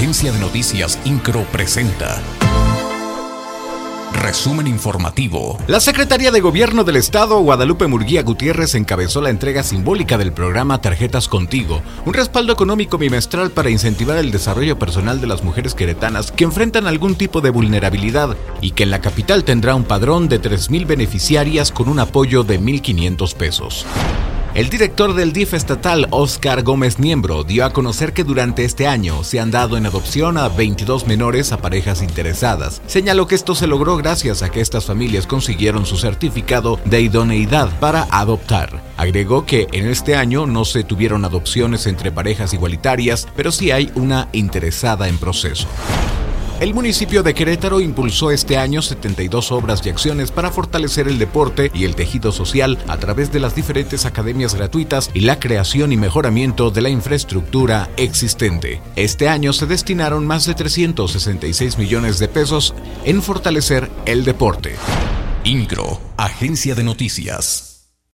Agencia de Noticias Incro presenta. Resumen informativo. La Secretaría de Gobierno del Estado, Guadalupe Murguía Gutiérrez, encabezó la entrega simbólica del programa Tarjetas Contigo, un respaldo económico bimestral para incentivar el desarrollo personal de las mujeres queretanas que enfrentan algún tipo de vulnerabilidad y que en la capital tendrá un padrón de 3.000 beneficiarias con un apoyo de 1.500 pesos. El director del DIF estatal, Oscar Gómez Niembro, dio a conocer que durante este año se han dado en adopción a 22 menores a parejas interesadas. Señaló que esto se logró gracias a que estas familias consiguieron su certificado de idoneidad para adoptar. Agregó que en este año no se tuvieron adopciones entre parejas igualitarias, pero sí hay una interesada en proceso. El municipio de Querétaro impulsó este año 72 obras y acciones para fortalecer el deporte y el tejido social a través de las diferentes academias gratuitas y la creación y mejoramiento de la infraestructura existente. Este año se destinaron más de 366 millones de pesos en fortalecer el deporte. INCRO, Agencia de Noticias.